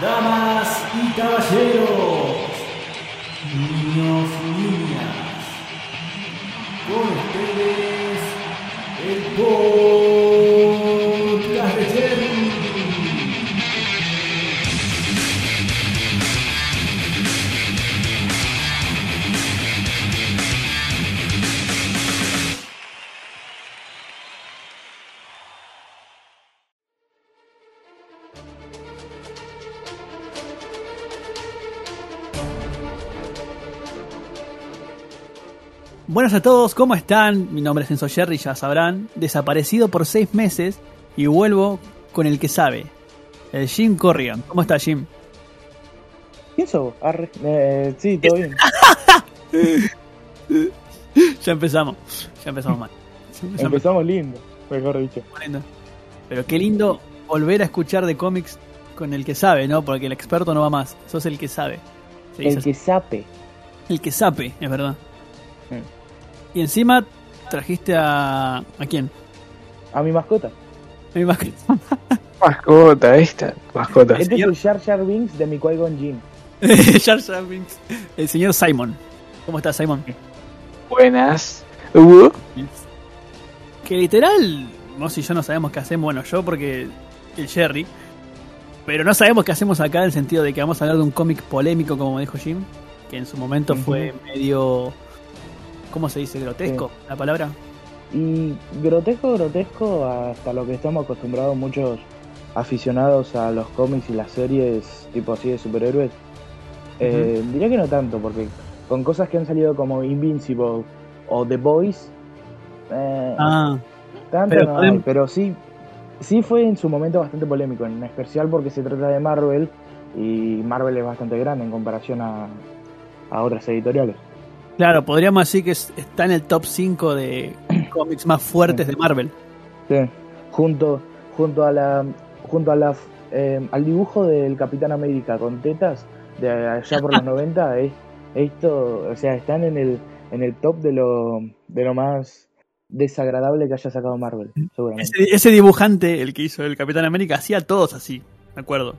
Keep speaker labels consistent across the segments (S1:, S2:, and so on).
S1: Damas y caballeros,
S2: Buenas a todos, ¿cómo están? Mi nombre es Enzo Jerry, ya sabrán. Desaparecido por seis meses y vuelvo con el que sabe, el Jim Corrigan. ¿Cómo está Jim?
S3: ¿Qué eso? Arre. Eh, sí, todo bien.
S2: Ya empezamos, ya empezamos mal. Ya empezamos
S3: Empezamos lindo, mejor dicho.
S2: lindo. Pero qué lindo volver a escuchar de cómics con el que sabe, ¿no? Porque el experto no va más, sos el que sabe. Se
S3: El que sape.
S2: El que sabe, es verdad.
S3: Mm.
S2: Y encima trajiste a... ¿A quién?
S3: A mi mascota.
S2: A mi mascota.
S4: Mascota, esta, mascota.
S3: Este
S2: señor.
S3: es el Jar Jar Binks de mi Qui-Gon Jinn.
S2: Jar Jar Binks. El señor Simon. ¿Cómo está Simon?
S4: Buenas. Uh,
S2: Que literal, vos y yo no sabemos qué hacemos, bueno, yo porque el Jerry, pero no sabemos qué hacemos acá en el sentido de que vamos a hablar de un cómic polémico, como dijo Jim, que en su momento fue medio, ¿cómo se dice? Grotesco, la palabra.
S3: Y grotesco, grotesco, hasta lo que estamos acostumbrados muchos aficionados a los cómics y las series tipo así de superhéroes. Eh, diría que no tanto, porque con cosas que han salido como Invincible o The Boys, eh,
S2: Ah,
S3: Tanto
S2: Pero
S3: no hay,
S2: podemos-
S3: pero sí, sí fue en su momento bastante polémico, en especial porque se trata de Marvel y Marvel es bastante grande en comparación a, a otras editoriales.
S2: Claro, podríamos decir que es- está en el top 5 de cómics más fuertes de Marvel.
S3: Sí, junto, junto a la, junto a la, eh, al dibujo del Capitán América con tetas de allá por los 90, es- esto, o sea, están en el, en el top de lo, de lo más desagradable que haya sacado Marvel, seguramente.
S2: Ese, ese dibujante, el que hizo el Capitán América, hacía todos así, me acuerdo.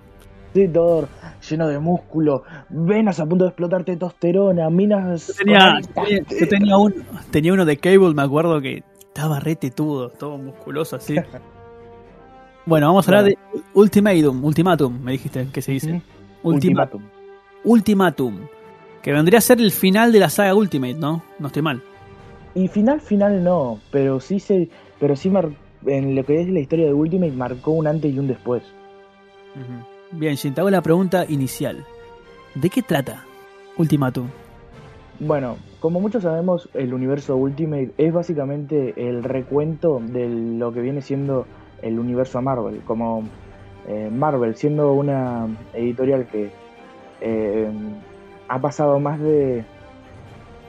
S3: Sí, todo lleno de músculo, venas a punto de explotar testosterona, minas.
S2: Yo tenía, tenía- yo tenía, un, tenía uno de Cable, me acuerdo que estaba re tetudo, todo musculoso así. Bueno, vamos a hablar de Ultimatum, Ultimatum, me dijiste que se dice.
S3: Ultimatum.
S2: Ultimatum. Que vendría a ser el final de la saga Ultimate, ¿no? No estoy mal.
S3: Y final, final no, pero sí se, pero sí mar- en lo que es la historia de Ultimate marcó un antes y un después.
S2: Bien, Jin, te hago la pregunta inicial. ¿De qué trata Ultimatum?
S3: Bueno, como muchos sabemos, el universo Ultimate es básicamente el recuento de lo que viene siendo el universo Marvel. Como eh, Marvel, siendo una editorial que eh, ha pasado más de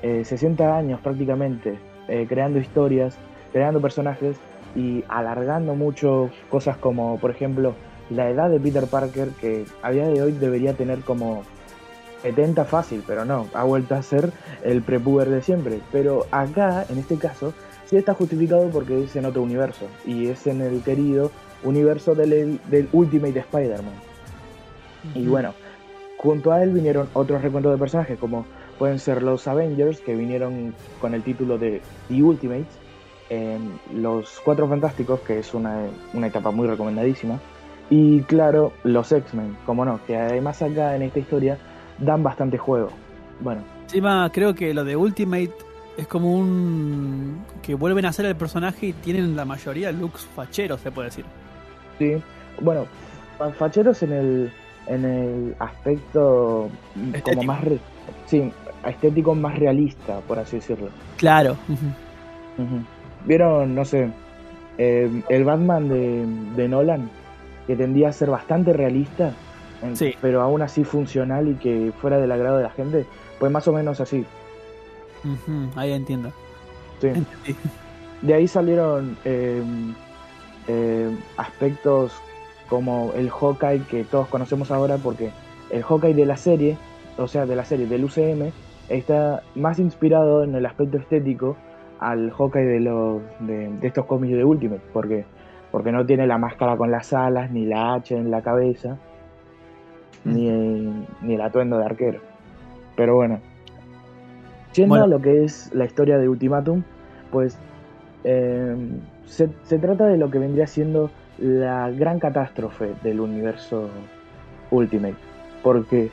S3: eh, 60 años prácticamente eh, creando historias, creando personajes y alargando mucho cosas como, por ejemplo, la edad de Peter Parker, que a día de hoy debería tener como 70 fácil, pero no, ha vuelto a ser el prepuber de siempre. Pero acá, en este caso, sí está justificado porque es en otro universo, y es en el querido universo del, del Ultimate Spider-Man. Y bueno, junto a él vinieron otros recuentos de personajes, como pueden ser los Avengers, que vinieron con el título de The Ultimates, em, los Cuatro Fantásticos, que es una, una etapa muy recomendadísima, y claro, los X-Men, como no, que además acá en esta historia dan bastante juego. Bueno,
S2: Encima, creo que lo de Ultimate es como un. que vuelven a hacer el personaje y tienen la mayoría looks facheros, se puede decir.
S3: sí, bueno, fa- facheros en el, en el aspecto como más, re- sí, estético más realista, por así decirlo.
S2: Claro.
S3: Ujú. ¿Vieron, no sé, eh, el Batman de, de Nolan? Que tendía a ser bastante realista, en-
S2: Sí.
S3: pero aún así funcional y que fuera del agrado de la gente. Pues más o menos así.
S2: Ahí entiendo.
S3: Sí.
S2: Entendí.
S3: De ahí salieron eh, eh, aspectos como el Hawkeye que todos conocemos ahora porque el Hawkeye de la serie, o sea, de la serie del UCM, está más inspirado en el aspecto estético al Hawkeye de, los, de, de estos cómics de Ultimate, porque porque no tiene la máscara con las alas, ni la hacha en la cabeza, ni, ni el atuendo de arquero. Pero bueno, yendo
S2: Bueno.
S3: a lo que es la historia de Ultimatum, pues eh, se, se trata de lo que vendría siendo la gran catástrofe del universo Ultimate, porque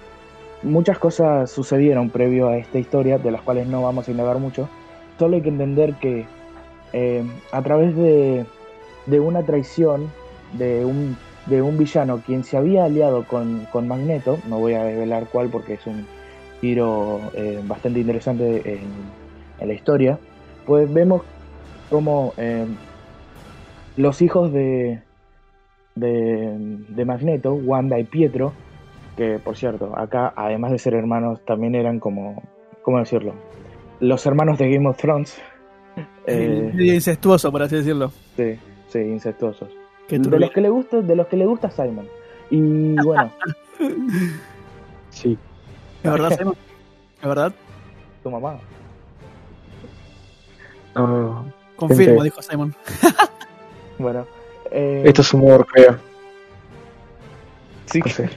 S3: muchas cosas sucedieron previo a esta historia, de las cuales no vamos a indagar mucho, solo hay que entender que eh, a través de, de una traición de un, de un villano quien se había aliado con, con Magneto, no voy a revelar cuál porque es un giro eh, bastante interesante en, en la historia, pues vemos como eh, los hijos de, de, de Magneto, Wanda y Pietro, que por cierto, acá además de ser hermanos también eran como, ¿cómo decirlo? Los hermanos de Game of Thrones. Eh,
S2: incestuoso, por así decirlo.
S3: sí, sí, incestuosos. De los que le gusta, de los que le gusta Simon. Y bueno,
S4: Sí.
S2: ¿Es verdad, Simon? ¿Es verdad?
S3: tu mamá.
S4: No,
S2: Confirmo,
S4: Gente.
S2: dijo Simon.
S3: Bueno, eh,
S4: esto es humor, creo.
S3: sí,
S4: No sé.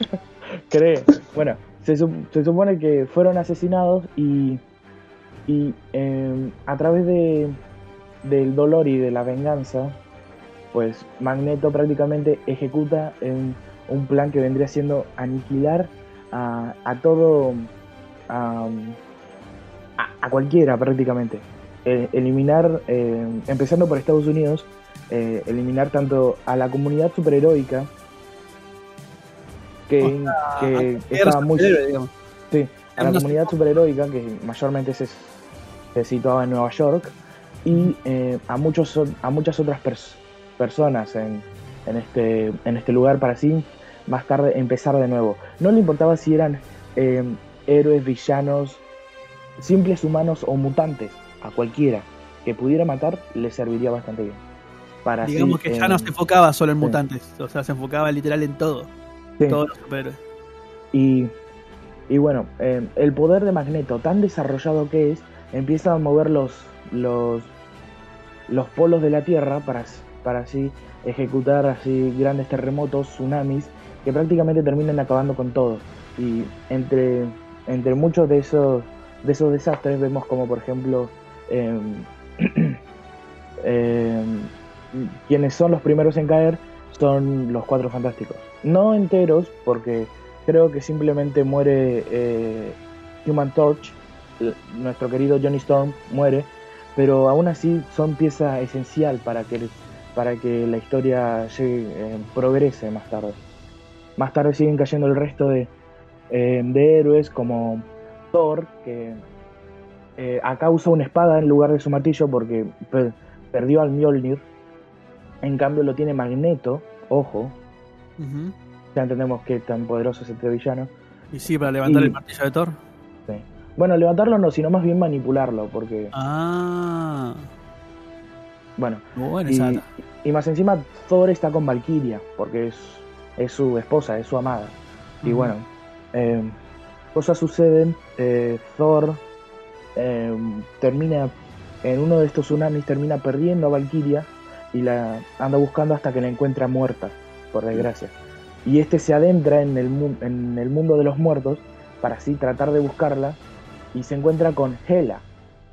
S3: cree. Bueno, se, sup- se supone que fueron asesinados y, y eh, a través de, del dolor y de la venganza, pues Magneto prácticamente ejecuta en un plan que vendría siendo aniquilar a, a todo, a, a- cualquiera prácticamente. Eh, eliminar, eh, empezando por Estados Unidos, eh, eliminar tanto a la comunidad superheroica que, que estaba muy. Sí, a la comunidad superheroica, que mayormente se, se situaba en Nueva York, y eh, a, muchos, a muchas otras pers- personas en, en, este, en este lugar para así más tarde empezar de nuevo. No le importaba si eran eh, héroes, villanos, simples humanos o mutantes, a cualquiera que pudiera matar le serviría bastante bien. Para así,
S2: Digamos que ya
S3: eh,
S2: no se enfocaba solo en
S3: sí.
S2: mutantes, o sea, se enfocaba literal en todo.
S3: sí.
S2: Todos los superhéroes.
S3: Y, y bueno, eh, el poder de Magneto, tan desarrollado que es, empieza a mover los, los, los polos de la Tierra para, para así ejecutar así grandes terremotos, tsunamis, que prácticamente terminan acabando con todo. Y entre, entre muchos de esos, de esos desastres vemos como por ejemplo em, em, quienes son los primeros en caer son los cuatro fantásticos. No enteros, porque creo que simplemente muere eh, Human Torch, nuestro querido Johnny Storm muere, pero aún así son pieza esencial para que, para que la historia llegue, eh, progrese más tarde. Más tarde siguen cayendo el resto de, eh, de héroes como Thor, que eh, acá usa una espada en lugar de su martillo porque per- perdió al Mjolnir. En cambio lo tiene Magneto, ojo, ya entendemos que tan poderoso es este villano.
S2: Y sí, para levantar
S3: Y-
S2: el martillo de Thor.
S3: Sí. Bueno, levantarlo no, sino más bien manipularlo, porque,
S2: Ah,
S3: bueno, y,
S2: esa data.
S3: y más encima Thor está con Valkyria, porque es, es su esposa, es su amada. Y bueno, eh, cosas suceden, eh, Thor eh, termina, en uno de estos tsunamis, termina perdiendo a Valkyria y la anda buscando hasta que la encuentra muerta, por desgracia. Y este se adentra en el, mu- en el mundo de los muertos para así tratar de buscarla y se encuentra con Hela,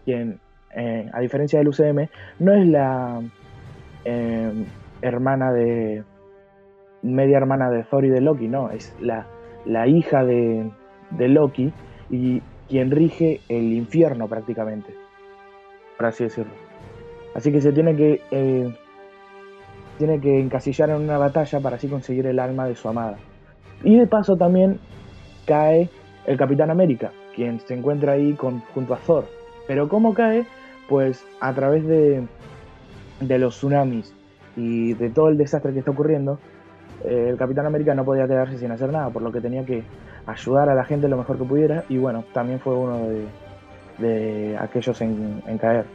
S3: quien, eh, a diferencia del UCM, no es la eh, hermana de. media hermana de Thor y de Loki, no, es la, la hija de, de Loki y quien rige el infierno prácticamente, por así decirlo. Así que se tiene que. eh, tiene que encasillar en una batalla para así conseguir el alma de su amada. Y de paso también cae el Capitán América, quien se encuentra ahí con, junto a Thor. Pero ¿cómo cae? Pues a través de, de los tsunamis y de todo el desastre que está ocurriendo, eh, el Capitán América no podía quedarse sin hacer nada, por lo que tenía que ayudar a la gente lo mejor que pudiera y bueno, también fue uno de, de aquellos en, caer.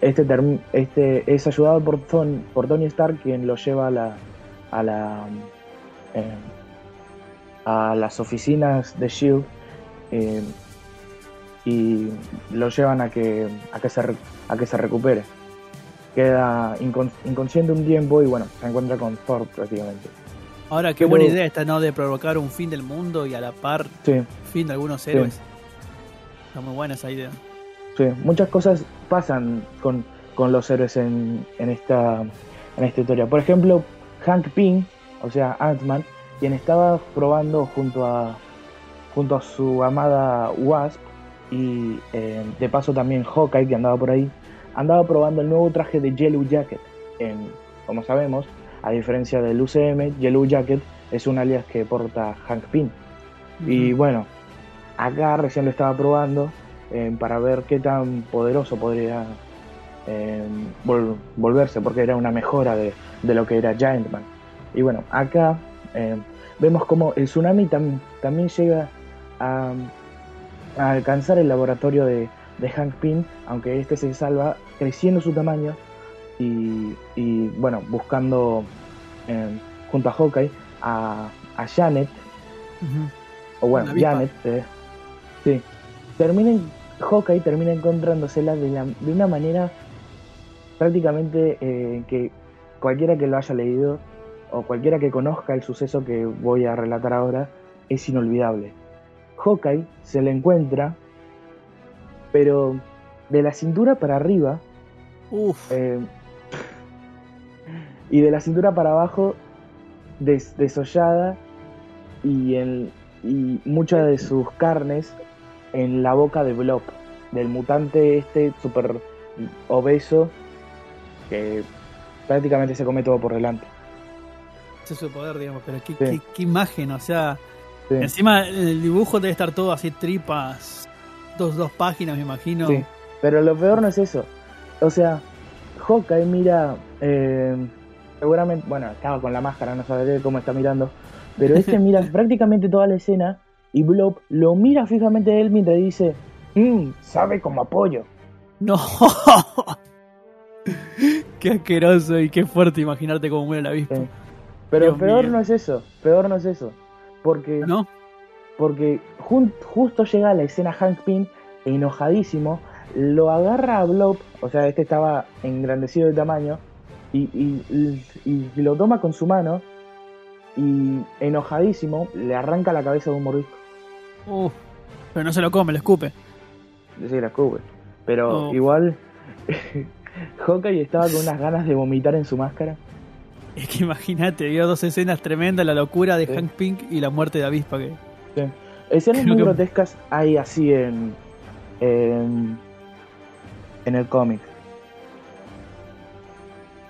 S3: Este, este es ayudado por, Ton- por Tony Stark, quien lo lleva a la, a eh, las oficinas de Shield eh, y lo llevan a que a que se a que se recupere. queda incon- inconsciente un tiempo y bueno, se encuentra con Thor prácticamente.
S2: Ahora, qué
S3: Pero-
S2: buena idea esta, ¿no? De provocar un fin del mundo y a la par
S3: Sí,
S2: fin de algunos héroes. Está muy buena esa idea.
S3: sí. Muchas cosas pasan con, con los héroes en, en, esta, en esta historia. Por ejemplo, Hank Pym, o sea, Ant-Man, quien estaba probando junto a, junto a su amada Wasp y eh, de paso también Hawkeye, que andaba por ahí, andaba probando el nuevo traje de Yellow Jacket. En, como sabemos, a diferencia del UCM, Yellow Jacket es un alias que porta Hank Pym. Y bueno, acá recién lo estaba probando eh, para ver qué tan poderoso podría eh, vol- volverse, porque era una mejora de, de lo que era Giantman. Y bueno, acá vemos como el tsunami tam- también llega a, a alcanzar el laboratorio de, de Hank Pym, aunque este se salva creciendo su tamaño y, y, bueno, buscando eh, junto a Hawkeye a, a Janet, o bueno. Janet, eh, sí, termina, en- Hawkeye termina encontrándosela de, la- de una manera prácticamente eh, que cualquiera que lo haya leído o cualquiera que conozca el suceso que voy a relatar ahora es inolvidable. Hawkeye se le encuentra, pero de la cintura para arriba
S2: Uf,
S3: eh, y de la cintura para abajo des- desollada y, en, y muchas de sus carnes en la boca de Blob, del mutante este súper obeso que prácticamente se come todo por delante.
S2: ese es su poder, digamos. Pero qué,
S3: Sí.
S2: qué- qué imagen, o sea.
S3: Sí,
S2: Encima el dibujo debe estar todo así, tripas. Dos, dos páginas, me imagino.
S3: sí. Pero lo peor no es eso. O sea, Hawkeye mira, eh, seguramente, bueno, estaba con la máscara, no sabe cómo está mirando, pero este mira prácticamente toda la escena y Blob lo mira fijamente a él mientras dice, "Mm, sabe como apoyo.
S2: No. qué asqueroso y qué fuerte imaginarte cómo muere la avispa.
S3: Sí. Pero
S2: Dios
S3: peor
S2: mío.
S3: no es eso, peor no es eso, porque,
S2: ¿No?
S3: porque jun- justo llega la escena Hank Pym, enojadísimo, lo agarra a Blob, o sea, este estaba engrandecido de tamaño, y, y- y- y lo toma con su mano, y enojadísimo le arranca la cabeza de un mordisco.
S2: Uf. Pero no se lo come, lo escupe.
S3: Sí, la cubre. Pero
S2: Oh.
S3: igual, Hawkeye estaba con unas ganas de vomitar en su máscara.
S2: Es que imagínate, vio dos escenas tremendas, la locura de
S3: Sí.
S2: Hank Pink y la muerte de avispa que.
S3: Escenas
S2: Creo
S3: muy
S2: que-
S3: grotescas hay así en, en, en el cómic.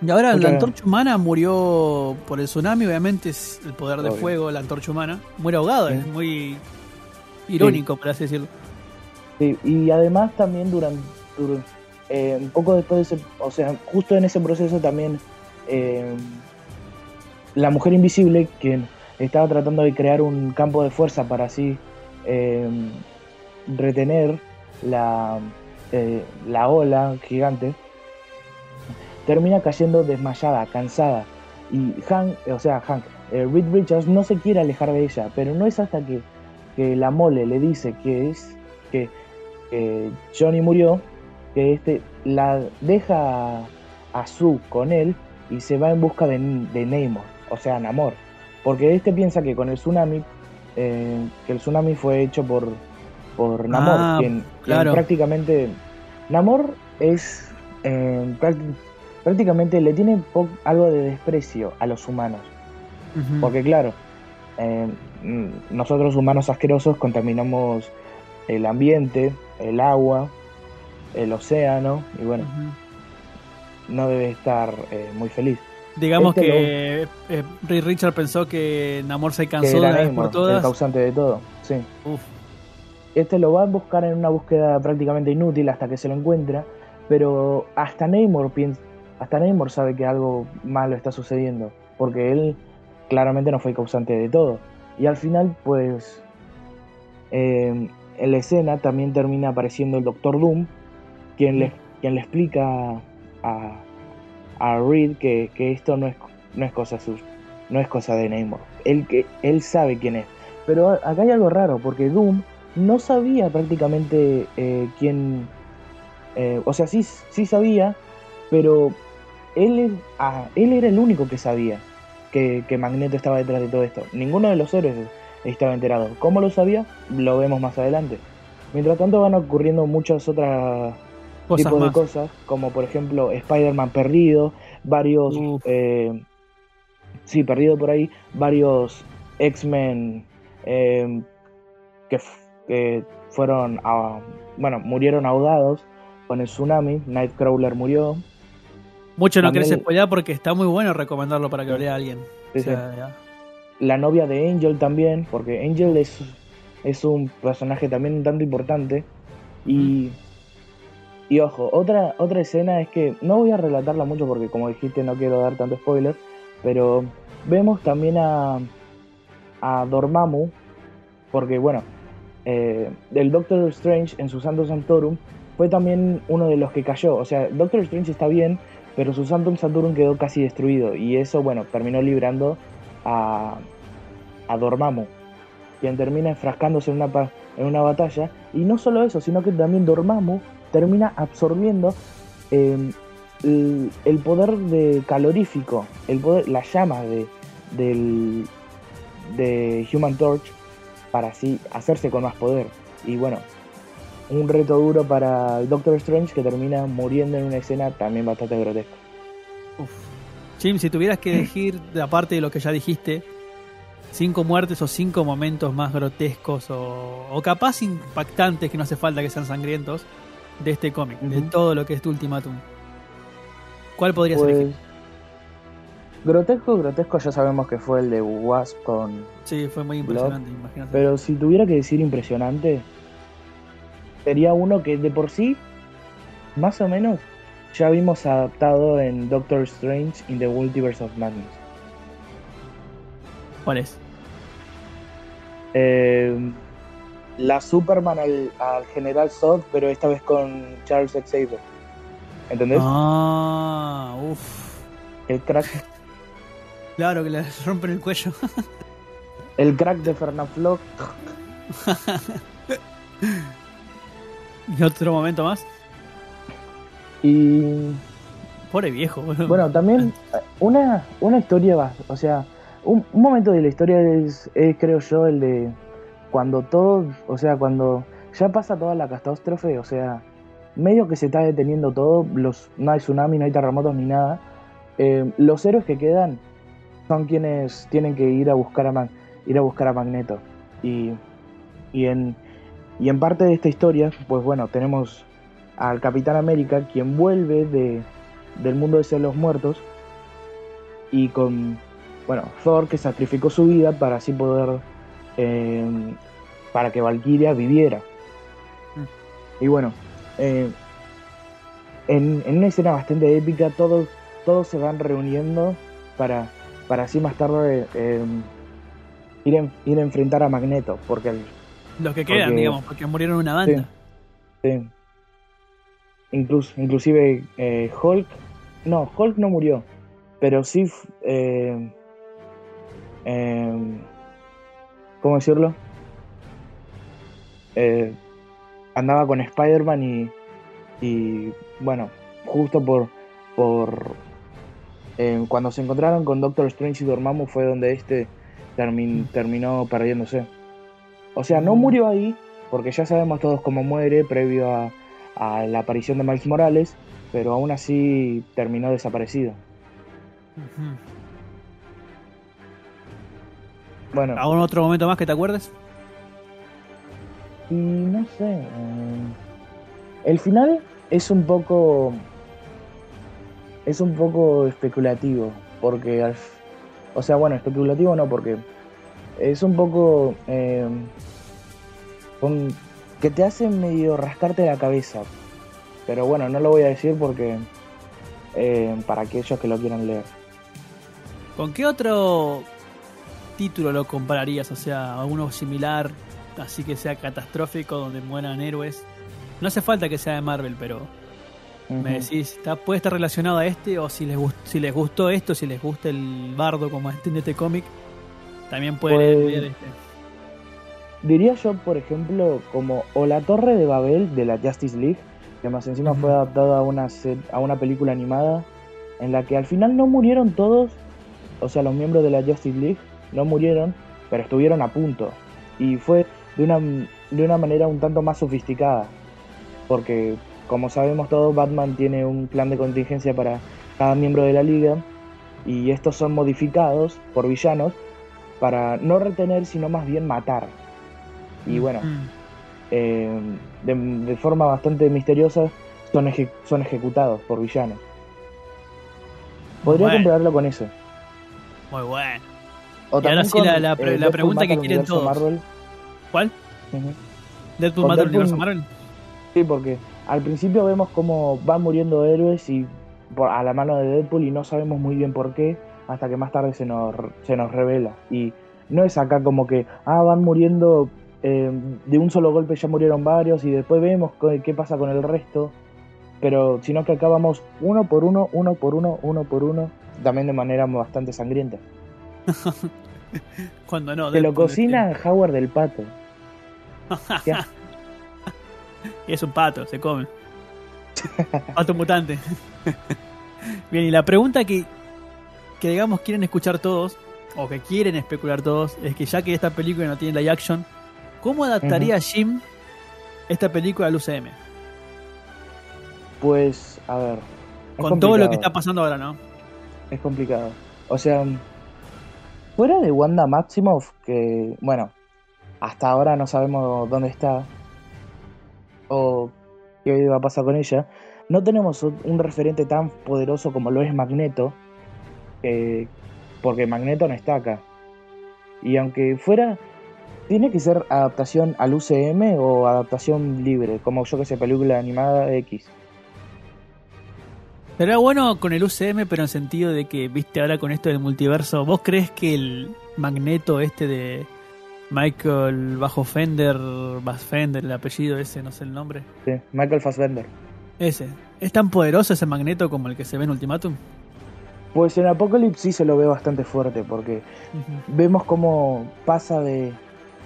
S2: Y ahora la antorcha humana murió por el tsunami, obviamente es el poder de
S3: Obvio.
S2: fuego, la antorcha humana. Muere ahogado,
S3: Sí.
S2: es muy irónico, por así decirlo.
S3: Sí, y además también durante, dur- eh, un poco después de ese, o sea, justo en ese proceso también eh, la mujer invisible, quien estaba tratando de crear un campo de fuerza para así eh, retener la, eh, la ola gigante, termina cayendo desmayada, cansada. Y Hank, o sea, Hank, eh, Reed Richards no se quiere alejar de ella, pero no es hasta que, que la mole le dice que es que que Johnny murió, que este la deja a, Sue con él y se va en busca de, de Namor, o sea, Namor. Porque este piensa que con el tsunami, eh, que el tsunami fue hecho por, por Namor,
S2: Ah,
S3: quien, quien
S2: claro.
S3: prácticamente... Namor es... eh, prácti- prácticamente le tiene algo de desprecio a los humanos. Porque claro, eh, nosotros humanos asquerosos contaminamos el ambiente, el agua, el océano, y bueno, no debe estar eh, muy feliz.
S2: Digamos
S3: Este
S2: que eh, Reed Richard pensó que Namor se cansó de
S3: Namor,
S2: por todas.
S3: el causante de todo. Sí.
S2: Uf,
S3: Este lo va a buscar en una búsqueda prácticamente inútil hasta que se lo encuentra, pero hasta Namor piensa, hasta Namor sabe que algo malo está sucediendo, porque él claramente no fue el causante de todo. Y al final, pues, eh, en la escena también termina apareciendo el Doctor Doom, quien le, quien le explica a, a Reed que, que esto no es, no es cosa suya, no es cosa de Namor. Él, que, él sabe quién es. Pero acá hay algo raro, porque Doom no sabía prácticamente eh, quién... eh, o sea, sí, sí sabía, pero él, ah, él era el único que sabía que, que Magneto estaba detrás de todo esto. Ninguno de los héroes estaba enterado. ¿Cómo lo sabía? Lo vemos más adelante. Mientras tanto van ocurriendo muchas otras
S2: Cosas
S3: tipos de cosas, como por ejemplo Spider-Man perdido, varios, eh, sí, perdido por ahí, varios X-Men eh, que, que fueron, a- bueno, murieron ahogados con el tsunami, Nightcrawler murió,
S2: Mucho no querés spoilear porque está muy bueno recomendarlo para que lo lea alguien.
S3: Sí,
S2: O sea, ya.
S3: la novia de Angel también, porque Angel es, es un personaje también un tanto importante. Y, y ojo, otra, otra escena es que no voy a relatarla mucho porque como dijiste no quiero dar tanto spoiler, pero vemos también a, a Dormammu, porque bueno, eh, el Doctor Strange en su Santo Santorum fue también uno de los que cayó. O sea, Doctor Strange está bien, pero su Santum Santorum quedó casi destruido y eso, bueno, terminó librando a, a Dormammu, quien termina enfrascándose en una, en una batalla. Y no solo eso, sino que también Dormammu termina absorbiendo eh, el, poder de calorífico, el poder, la llama de, de Human Torch para así hacerse con más poder. Y bueno, un reto duro para Doctor Strange que termina muriendo en una escena también bastante grotesca.
S2: Uf. Jim, si tuvieras que elegir, aparte de lo que ya dijiste, cinco muertes o cinco momentos más grotescos o capaz impactantes, que no hace falta que sean sangrientos, de este cómic, de todo lo que es tu ultimátum, ¿cuál podrías
S3: Pues,
S2: elegir?
S3: grotesco, grotesco ya sabemos que fue el de Wasp con...
S2: Sí, fue muy impresionante, imagínate.
S3: Pero si tuviera que decir impresionante, sería uno que de por sí, más o menos, ya vimos adaptado en Doctor Strange in the Multiverse of Madness.
S2: ¿Cuál es?
S3: Eh, la Superman al, al General Zod, pero esta vez con Charles Xavier. ¿Entendés?
S2: Ah, uff.
S3: El crack,
S2: Claro, que le rompen el cuello.
S3: el crack de Fernaflock.
S2: y otro momento más.
S3: Y
S2: Pobre viejo,
S3: bueno, también una, una historia, va- o sea, un, un momento de la historia es, es, creo yo, el de cuando todo, o sea, cuando ya pasa toda la catástrofe, o sea, medio que se está deteniendo todo, los, no hay tsunami, no hay terremotos ni nada. eh, los héroes que quedan son quienes tienen que ir a buscar a, Mag- ir a, buscar a Magneto. Y, y, en, y en parte de esta historia, pues bueno, tenemos al Capitán América, quien vuelve de, del mundo de los muertos, y con, bueno, Thor, que sacrificó su vida para así poder, eh, para que Valkyria viviera. Y bueno, eh, en, en una escena bastante épica, todos, todos se van reuniendo para, para así más tarde eh, ir, en- ir a enfrentar a Magneto, porque el,
S2: Los que quedan,
S3: porque-
S2: digamos, porque murieron una banda.
S3: Sí. Incluso, inclusive eh, Hulk, no, Hulk no murió, pero sí, eh, ¿cómo decirlo? Eh, andaba con Spider-Man y, y, bueno, justo por, por eh, cuando se encontraron con Doctor Strange y Dormammu fue donde este termin- terminó perdiéndose. O sea, no
S2: Mm.
S3: murió ahí, porque ya sabemos todos cómo muere previo a, a la aparición de Miles Morales, pero aún así terminó desaparecido. Bueno,
S2: ¿Algún otro momento más que te acuerdes?
S3: y no sé. eh, el final es un poco. Es un poco especulativo, porque. O sea, bueno, especulativo no, porque. Es un poco. eh, con- que te hace medio rascarte la cabeza. Pero bueno, no lo voy a decir porque. eh, para aquellos que lo quieran leer.
S2: ¿Con qué otro título lo compararías? O sea, alguno similar, así que sea catastrófico, donde mueran héroes. No hace falta que sea de Marvel, pero me decís, ¿está, ¿puede estar relacionado a este? O si les, si les gustó esto, si les gusta el bardo como entiende este cómic, también pueden
S3: Pues-
S2: leer este.
S3: Diría yo, por ejemplo, como o la Torre de Babel de la Justice League, que más encima fue adaptada a una, a una película animada, en la que al final no murieron todos, o sea, los miembros de la Justice League no murieron, pero estuvieron a punto. Y fue de una, de una manera un tanto más sofisticada, porque como sabemos todos, Batman tiene un plan de contingencia para cada miembro de la liga, y estos son modificados por villanos para no retener, sino más bien matar. Y bueno, eh, de, de forma bastante misteriosa son, eje- son ejecutados por villanos. Podría
S2: Bueno.
S3: compararlo con eso.
S2: Muy bueno.
S3: O
S2: Y ahora sí la- la pre- la
S3: Deadpool
S2: pregunta que quieren todos.
S3: Marvel.
S2: ¿Cuál? ¿Deadpool mata universo Marvel?
S3: Sí, porque al principio vemos cómo van muriendo héroes y por- a la mano de Deadpool y no sabemos muy bien por qué hasta que más tarde se nos, se nos revela. Y no es acá como que, ah, van muriendo eh, de un solo golpe, ya murieron varios y después vemos qué, qué pasa con el resto. Pero sino que acá vamos uno por uno, uno por uno, uno por uno, también de manera bastante sangrienta.
S2: Cuando no.
S3: Se lo cocina Howard del Pato.
S2: Y es un pato, se come. Pato mutante. Bien, y la pregunta que, que digamos quieren escuchar todos, o que quieren especular todos, es que ya que esta película no tiene live action, ¿cómo adaptaría Jim esta película al UCM?
S3: Pues, a ver.
S2: Con todo lo que está pasando ahora, ¿no?
S3: Es complicado. O sea, fuera de Wanda Maximoff, que, bueno, hasta ahora no sabemos dónde está o qué va a pasar con ella, no tenemos un referente tan poderoso como lo es Magneto, porque Magneto no está acá. Y aunque fuera, tiene que ser adaptación al UCM o adaptación libre, como yo que sé, película animada X.
S2: Sería bueno con el UCM, pero en sentido de que, viste, ahora con esto del multiverso, ¿vos crees que el magneto este de Michael bajo Fender, Fassbender, el apellido ese, no sé el nombre,
S3: Sí, Michael Fassbender.
S2: ese, es tan poderoso ese magneto como el que se ve en Ultimatum?
S3: Pues en Apocalypse sí se lo ve bastante fuerte porque vemos cómo pasa de,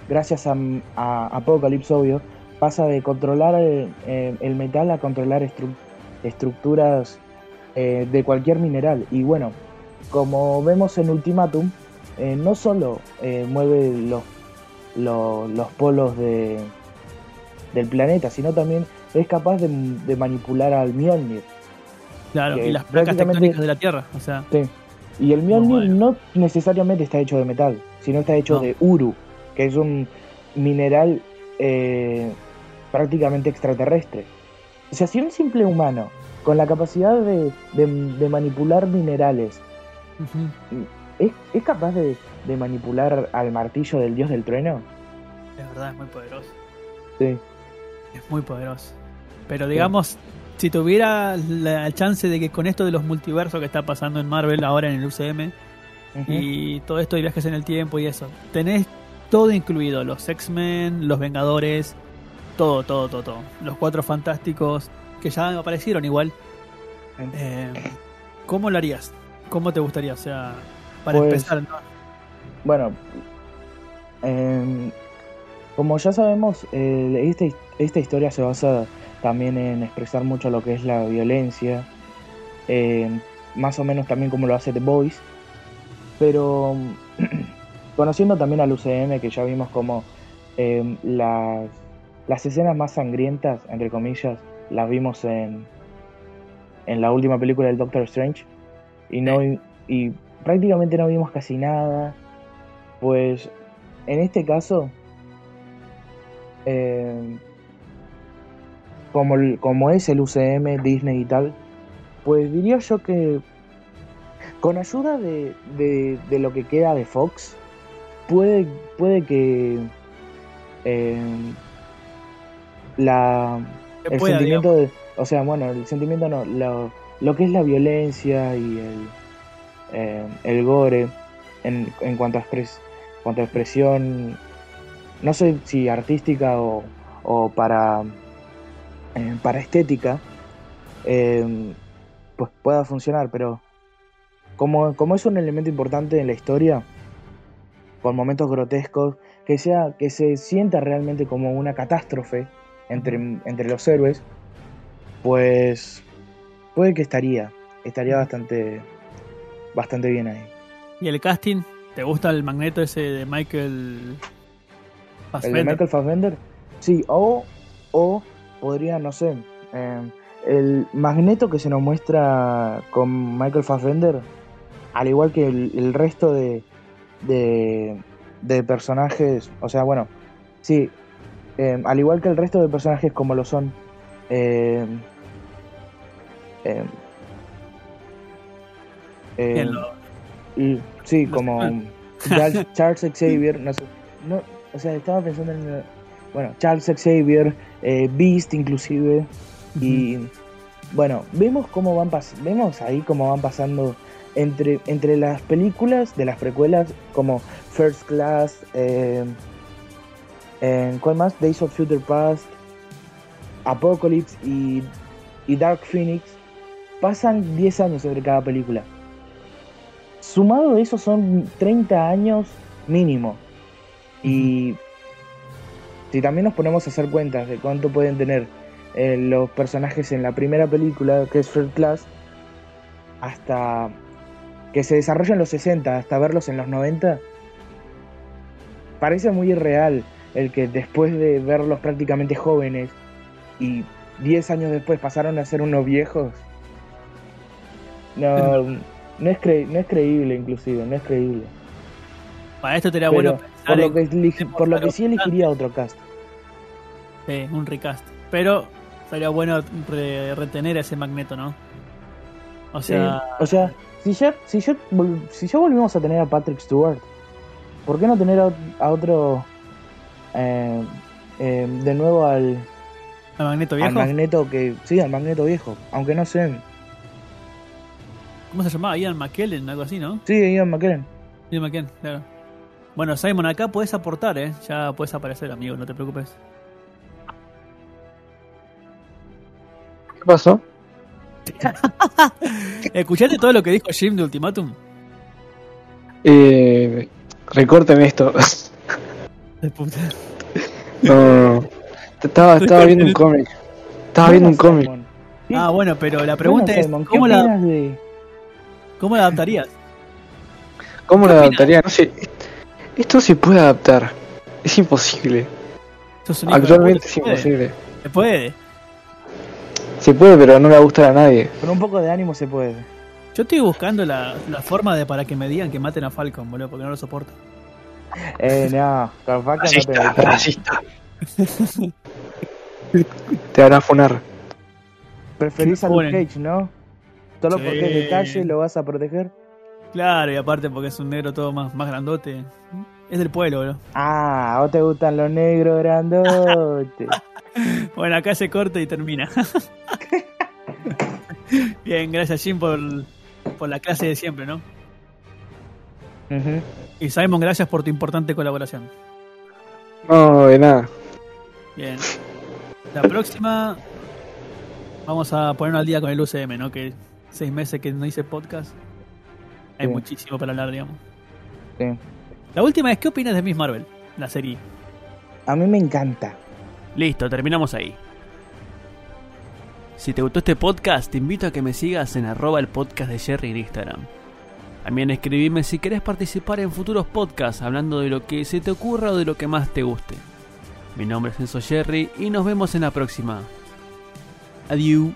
S3: gracias a, a Apocalypse obvio, pasa de controlar el, eh, el metal a controlar estru- estructuras eh, de cualquier mineral. Y bueno, como vemos en Ultimatum, eh, no solo eh, mueve los, los, los polos de, del planeta, sino también es capaz de, de manipular al Mjolnir.
S2: Claro, y las placas tectónicas de la Tierra, o sea,
S3: Sí. Y el Mjolnir
S2: bueno.
S3: no necesariamente está hecho de metal, sino está hecho
S2: No.
S3: de Uru, que es un mineral eh, prácticamente extraterrestre. O sea, si un simple humano con la capacidad de, de- de manipular minerales es, es capaz de, de manipular al martillo del dios del trueno,
S2: es verdad, es muy poderoso,
S3: sí.
S2: es muy poderoso. Pero digamos, si tuviera la chance de que con esto de los multiversos que está pasando en Marvel ahora en el UCM, y todo esto de viajes en el tiempo y eso. Tenés todo incluido, los X-Men, los Vengadores, todo, todo, todo, todo. Los Cuatro Fantásticos, que ya aparecieron igual. Eh, ¿Cómo lo harías? ¿Cómo te gustaría? O sea, para
S3: Pues-
S2: empezar, ¿no?
S3: Bueno, em, como ya sabemos, eh, esta, esta historia se basa también en expresar mucho lo que es la violencia, em, más o menos también como lo hace The Boys, pero conociendo también al UCM, que ya vimos como em, las, las escenas más sangrientas, entre comillas, las vimos en, en la última película del Doctor Strange, y, no, y prácticamente no vimos casi nada. Pues en este caso, eh, como, como es el UCM, Disney y tal, pues diría yo que con ayuda de, de- de lo que queda de Fox, puede, puede que eh, la, el
S2: pueda,
S3: sentimiento de, o sea, bueno, el sentimiento no, lo, lo que es la violencia y el, eh, el gore en, en cuanto a expres- cuanto a expresión, no sé si artística o, o para, eh, para estética, eh, pues pueda funcionar, pero como, como es un elemento importante en la historia, con momentos grotescos, que sea, que se sienta realmente como una catástrofe entre, entre los héroes, pues puede que estaría. estaría bastante, bastante bien ahí.
S2: ¿Y el casting? ¿Te gusta el magneto ese de Michael
S3: ¿El de
S2: Fassbender?
S3: Michael Fassbender? Sí, o, o podría, no sé, eh, el magneto que se nos muestra con Michael Fassbender, al igual que el, el resto de, de, de personajes, o sea, bueno, sí, eh, al igual que el resto de personajes como lo son, eh, y- sí, como. Charles, Charles Xavier, no sé, no, o sea, estaba pensando en, bueno, Charles Xavier, eh, Beast inclusive, y bueno, vemos cómo van pas vemos ahí cómo van pasando entre, entre las películas de las precuelas como First Class, eh, en- ¿cuál más? Days of Future Past, Apocalypse y, y Dark Phoenix, pasan 10 años entre cada película. Sumado a eso son 30 años mínimo. Y si también nos ponemos a hacer cuentas de cuánto pueden tener eh, los personajes en la primera película, que es First Class, hasta que se desarrolla en los 60, hasta verlos en los 90, parece muy irreal el que después de verlos prácticamente jóvenes y 10 años después pasaron a ser unos viejos. No, no es, cre- no es creíble inclusive, no es creíble.
S2: Para esto sería bueno
S3: por
S2: pensar
S3: lo
S2: en-
S3: que, por lo que sí elegiría otro cast.
S2: Sí, un recast. Pero sería bueno re- retener a ese magneto, ¿no? O sea,
S3: Sí, o sea, si ya, si, si ya volvimos a tener a Patrick Stewart, ¿por qué no tener a, a otro eh, eh, de nuevo al,
S2: el magneto
S3: al
S2: viejo.
S3: magneto que. Sí, al magneto viejo. Aunque no sé.
S2: ¿Cómo se llamaba? Ian McKellen, algo así, ¿no?
S3: Sí, Ian McKellen.
S2: Ian McKellen, claro. Bueno, Simon, acá puedes aportar, ¿eh? Ya puedes aparecer, amigo, no te preocupes.
S4: ¿Qué pasó?
S2: ¿Escuchaste todo lo que dijo Jim de Ultimatum?
S4: Eh, recórteme esto.
S2: De puta.
S4: No. Estaba, estaba viendo un cómic. Estaba viendo un cómic.
S2: Ah, bueno, pero la pregunta es,
S3: Simon, ¿qué
S2: ¿cómo la,
S3: de.?
S2: ¿cómo la adaptarías?
S4: ¿Cómo
S2: ¿Qué
S4: lo
S2: opinas?
S4: adaptaría? No sé. Esto se puede adaptar. Es imposible. Actualmente es imposible.
S2: Se puede.
S4: Se puede, pero no le va a gustar a nadie.
S3: Con un poco de ánimo se puede.
S2: Yo estoy buscando la, la forma de para que me digan que maten a Falcon, boludo, porque no lo soporto.
S3: Eh, no, con Falcon no te
S4: Racista, racista. Te hará funar.
S3: Preferís a Luke. Cage, ¿no? Solo
S2: Sí.
S3: porque es de calle lo vas a proteger.
S2: Claro, y aparte porque es un negro todo más, más grandote. Es del pueblo, boludo.
S3: Ah, a vos te gustan los negros grandotes.
S2: Bueno, acá se corta y termina. Bien, gracias Jim por, por la clase de siempre, ¿no? Y Simon, gracias por tu importante colaboración.
S4: No, de nada.
S2: Bien. La próxima vamos a ponernos al día con el UCM, ¿no? Que seis meses que no hice podcast. Hay
S3: Sí.
S2: muchísimo para hablar, digamos.
S3: Sí.
S2: La última es, ¿qué opinas de Miss Marvel? La serie.
S3: A mí me encanta.
S2: Listo, terminamos ahí. Si te gustó este podcast, te invito a que me sigas en arroba el podcast de Jerry en Instagram. También escribime si querés participar en futuros podcasts hablando de lo que se te ocurra o de lo que más te guste. Mi nombre es Enzo Jerry y nos vemos en la próxima. Adiós.